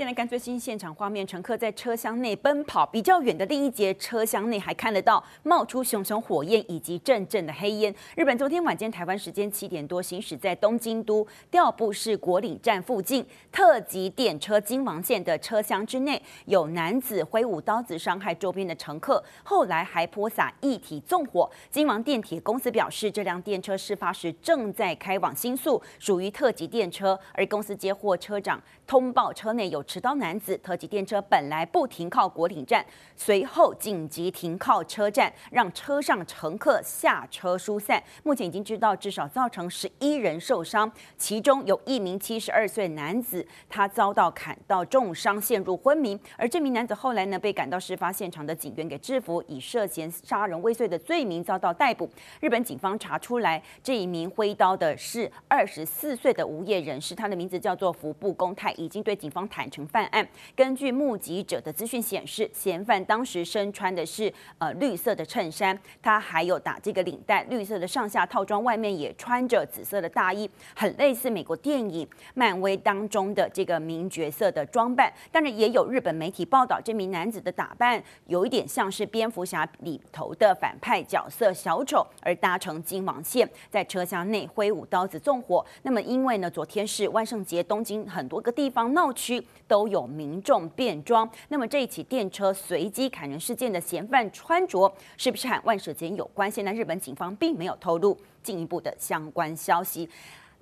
先来看最新现场画面，乘客在车厢内奔跑，比较远的另一节车厢内还看得到冒出熊熊火焰以及阵阵的黑烟。日本昨天晚间台湾时间七点多，行驶在东京都调布市果岭站附近特急电车金王线的车厢之内，有男子挥舞刀子伤害周边的乘客，后来还泼洒液体纵火。金王电铁公司表示，这辆电车事发时正在开往新宿，属于特急电车，而公司接获车长通报，车内有。持刀男子，特急电车本来不停靠果岭站，随后紧急停靠车站，让车上乘客下车疏散。目前已经知道至少造成十一人受伤，其中有一名七十二岁男子，他遭到砍到重伤，陷入昏迷。而这名男子后来呢，被赶到事发现场的警员给制服，以涉嫌杀人未遂的罪名遭到逮捕。日本警方查出来，这一名挥刀的是二十四岁的无业人士，他的名字叫做服部公太，已经对警方坦成。犯案，根据目击者的资讯显示，嫌犯当时身穿的是呃绿色的衬衫，他还有打这个领带，绿色的上下套装，外面也穿着紫色的大衣，很类似美国电影漫威当中的这个名角色的装扮。当然，也有日本媒体报道，这名男子的打扮有一点像是蝙蝠侠里头的反派角色小丑，而搭乘京王线，在车厢内挥舞刀子纵火。那么，因为呢，昨天是万圣节，东京很多个地方闹区。都有民众变装，那么这一起电车随机砍人事件的嫌犯穿着是不是和万圣节有关？现在日本警方并没有透露进一步的相关消息。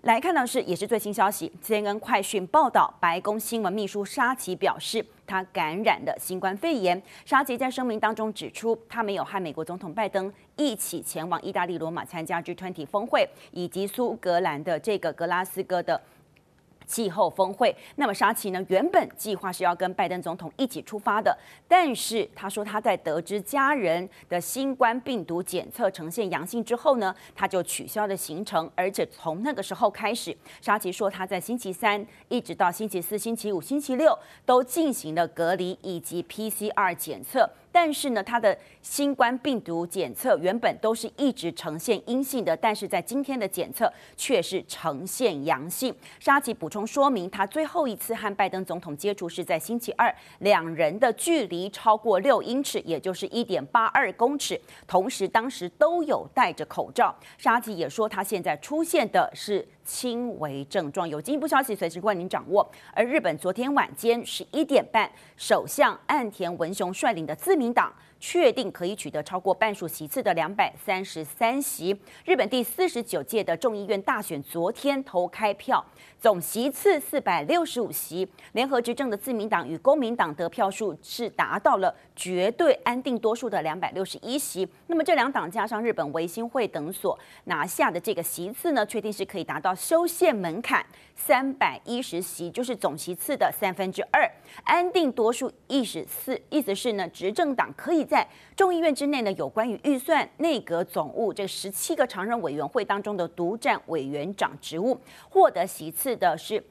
来看到是也是最新消息，CNN 快讯报道，白宫新闻秘书沙奇表示，他感染了新冠肺炎。沙奇在声明当中指出，他没有和美国总统拜登一起前往意大利罗马参加 G20 峰会，以及苏格兰的这个格拉斯哥的。气候峰会，那么沙奇呢？原本计划是要跟拜登总统一起出发的，但是他说他在得知家人的新冠病毒检测呈现阳性之后呢，他就取消了行程，而且从那个时候开始，沙奇说他在星期三一直到星期四、星期五、星期六都进行了隔离以及 PCR 检测。但是呢，他的新冠病毒检测原本都是一直呈现阴性的，但是在今天的检测却是呈现阳性。沙奇补充说明，他最后一次和拜登总统接触是在星期二，两人的距离超过六英尺，也就是一点八二公尺，同时当时都有戴着口罩。沙奇也说，他现在出现的是。轻微症状，有进一步消息随时为您掌握。而日本昨天晚间十一点半，首相岸田文雄率领的自民党确定可以取得超过半数席次的两百三十三席。日本第四十九届的众议院大选昨天投开票，总席次四百六十五席，联合执政的自民党与公民党得票数是达到了绝对安定多数的两百六十一席。那么这两党加上日本维新会等所拿下的这个席次呢，确定是可以达到。修宪门槛三百一十席，就是总席次的三分之二。安定多数意思是意思是呢，执政党可以在众议院之内呢，有关于预算、内阁总务这十七个常任委员会当中的独占委员长职务，获得席次的是。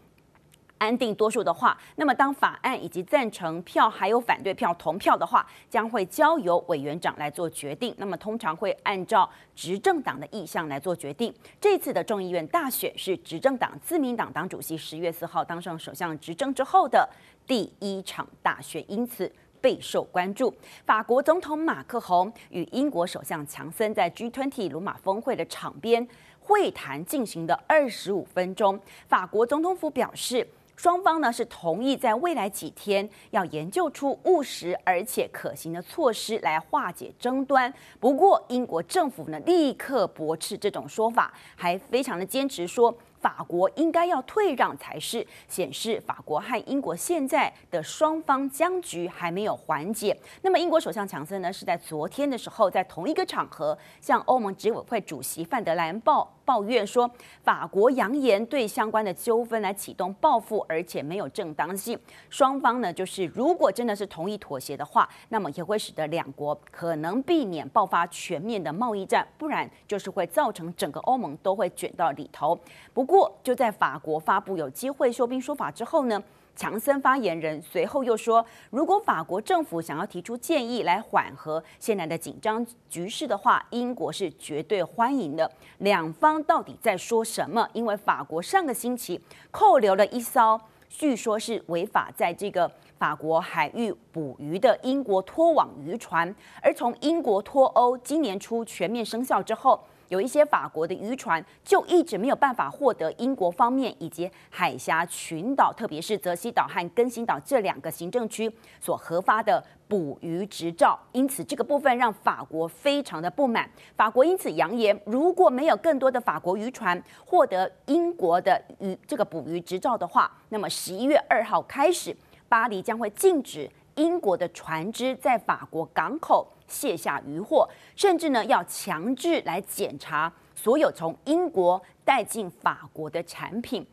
安定多数的话，那么当法案以及赞成票还有反对票同票的话，将会交由委员长来做决定。那么通常会按照执政党的意向来做决定。这次的众议院大选是执政党自民党党主席十月四号当上首相执政之后的第一场大选，因此备受关注。法国总统马克宏与英国首相强森在 G20 罗马峰会的场边会谈进行的二十五分钟，法国总统府表示。双方呢是同意在未来几天要研究出务实而且可行的措施来化解争端。不过，英国政府呢立刻驳斥这种说法，还非常的坚持说。法国应该要退让才是，显示法国和英国现在的双方僵局还没有缓解。那么，英国首相强森呢，是在昨天的时候，在同一个场合向欧盟执委会主席范德莱恩报抱怨说，法国扬言对相关的纠纷来启动报复，而且没有正当性。双方呢，就是如果真的是同意妥协的话，那么也会使得两国可能避免爆发全面的贸易战，不然就是会造成整个欧盟都会卷到里头。不。过，就在法国发布有机会休兵说法之后呢，强森发言人随后又说，如果法国政府想要提出建议来缓和现在的紧张局势的话，英国是绝对欢迎的。两方到底在说什么？因为法国上个星期扣留了一艘据说是违法在这个法国海域捕鱼的英国拖网渔船，而从英国脱欧今年初全面生效之后。有一些法国的渔船就一直没有办法获得英国方面以及海峡群岛，特别是泽西岛和更新岛这两个行政区所核发的捕鱼执照，因此这个部分让法国非常的不满。法国因此扬言，如果没有更多的法国渔船获得英国的鱼这个捕鱼执照的话，那么十一月二号开始，巴黎将会禁止英国的船只在法国港口。卸下渔获，甚至呢要强制来检查所有从英国带进法国的产品，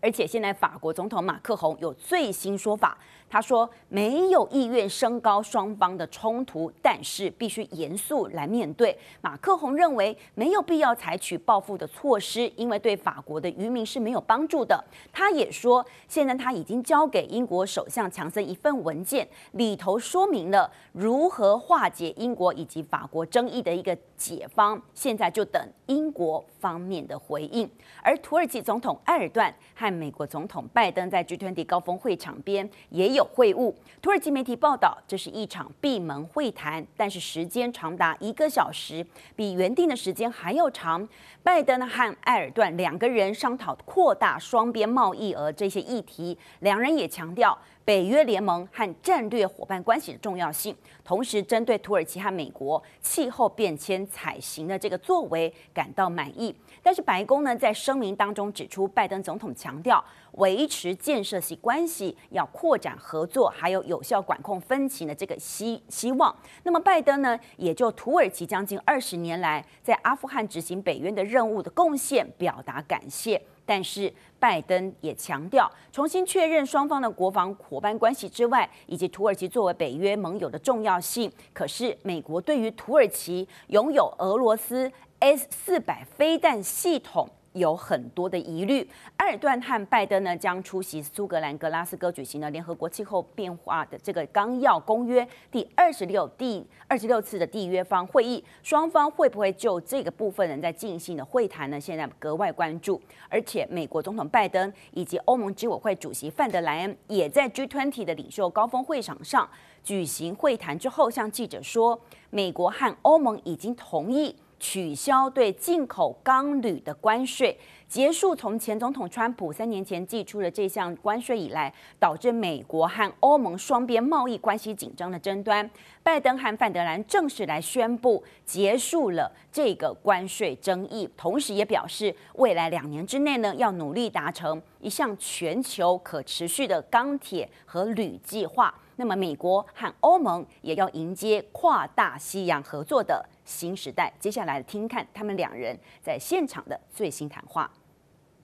而且现在法国总统马克宏有最新说法。他说没有意愿升高双方的冲突，但是必须严肃来面对。马克宏认为没有必要采取报复的措施，因为对法国的渔民是没有帮助的。他也说，现在他已经交给英国首相强森一份文件，里头说明了如何化解英国以及法国争议的一个解方。现在就等英国方面的回应。而土耳其总统埃尔段和美国总统拜登在 G20 高峰会场边也有会晤。土耳其媒体报道，这是一场闭门会谈，但是时间长达一个小时，比原定的时间还要长。拜登和埃尔段两个人商讨扩大双边贸易额这些议题，两人也强调北约联盟和战略伙伴关系的重要性，同时针对土耳其和美国气候变迁采行的这个作为感到满意。但是白宫呢，在声明当中指出，拜登总统强调维持建设性关系，要扩展合作，还有有效管控分歧的这个希希望。那么拜登呢，也就土耳其将近二十年来在阿富汗执行北约的任务的贡献表达感谢。但是拜登也强调，重新确认双方的国防伙伴关系之外，以及土耳其作为北约盟友的重要性。可是美国对于土耳其拥有俄罗斯 S 四百飞弹系统，有很多的疑虑。埃尔段和拜登呢，将出席苏格兰格拉斯哥举行的联合国气候变化的这个纲要公约第二十六第二十六次的缔约方会议，双方会不会就这个部分呢在进行的会谈呢？现在格外关注。而且美国总统拜登以及欧盟执委会主席范德莱恩也在 G20 的领袖高峰会场上举行会谈之后，向记者说，美国和欧盟已经同意。取消对进口钢铝的关税，结束从前总统川普三年前祭出的这项关税以来，导致美国和欧盟双边贸易关系紧张的争端。拜登和范德兰正式来宣布结束了这个关税争议，同时也表示未来两年之内呢，要努力达成一项全球可持续的钢铁和铝计划。那么，美国和欧盟也要迎接跨大西洋合作的新时代。接下来听看他们两人在现场的最新谈话。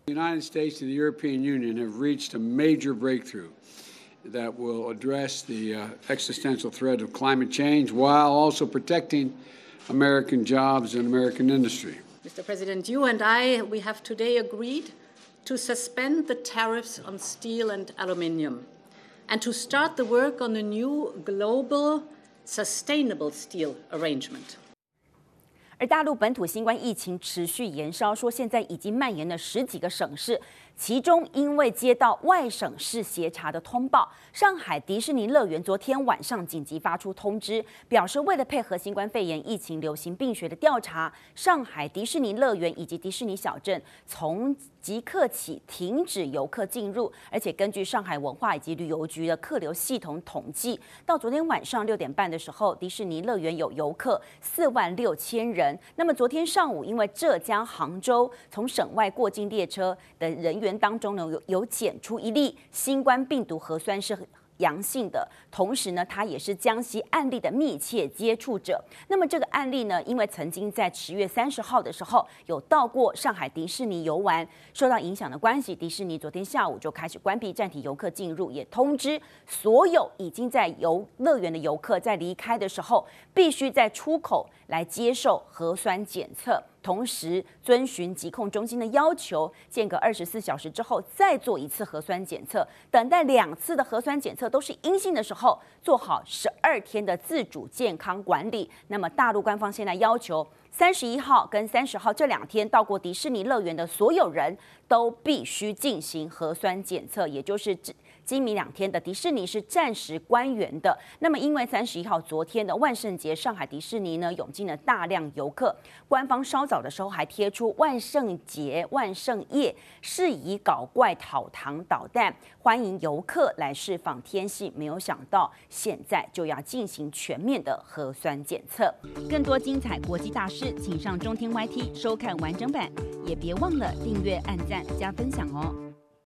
The United States and the European Union have reached a major breakthrough that will address the uh, existential threat of climate change while also protecting American jobs and American industry. Mr. President, you and I, we have today agreed to suspend the tariffs on steel and aluminium and to start the work on a new global sustainable steel arrangement. 而大陆本土新冠疫情持续延烧，说现在已经蔓延了十几个省市。其中，因为接到外省市协查的通报，上海迪士尼乐园昨天晚上紧急发出通知，表示为了配合新冠肺炎疫情流行病学的调查，上海迪士尼乐园以及迪士尼小镇从即刻起停止游客进入。而且，根据上海文化以及旅游局的客流系统统计，到昨天晚上六点半的时候，迪士尼乐园有游客四万六千人。那么，昨天上午因为浙江杭州从省外过境列车的人员。当中呢，有有检出一例新冠病毒核酸是阳性的，同时呢，他也是江西案例的密切接触者。那么这个案例呢，因为曾经在十月三十号的时候有到过上海迪士尼游玩，受到影响的关系，迪士尼昨天下午就开始关闭暂停游客进入，也通知所有已经在游乐园的游客在离开的时候，必须在出口来接受核酸检测。同时遵循疾控中心的要求，间隔二十四小时之后再做一次核酸检测。等待两次的核酸检测都是阴性的时候，做好十二天的自主健康管理。那么大陆官方现在要求，三十一号跟三十号这两天到过迪士尼乐园的所有人都必须进行核酸检测，也就是今明两天的迪士尼是暂时关园的。那么，因为三十一号昨天的万圣节，上海迪士尼呢涌进了大量游客，官方稍早的时候还贴出万圣节、万圣夜适宜搞怪讨糖捣蛋，欢迎游客来释放天性。没有想到现在就要进行全面的核酸检测。更多精彩国际大事，请上中天 YT 收看完整版，也别忘了订阅、按赞、加分享哦。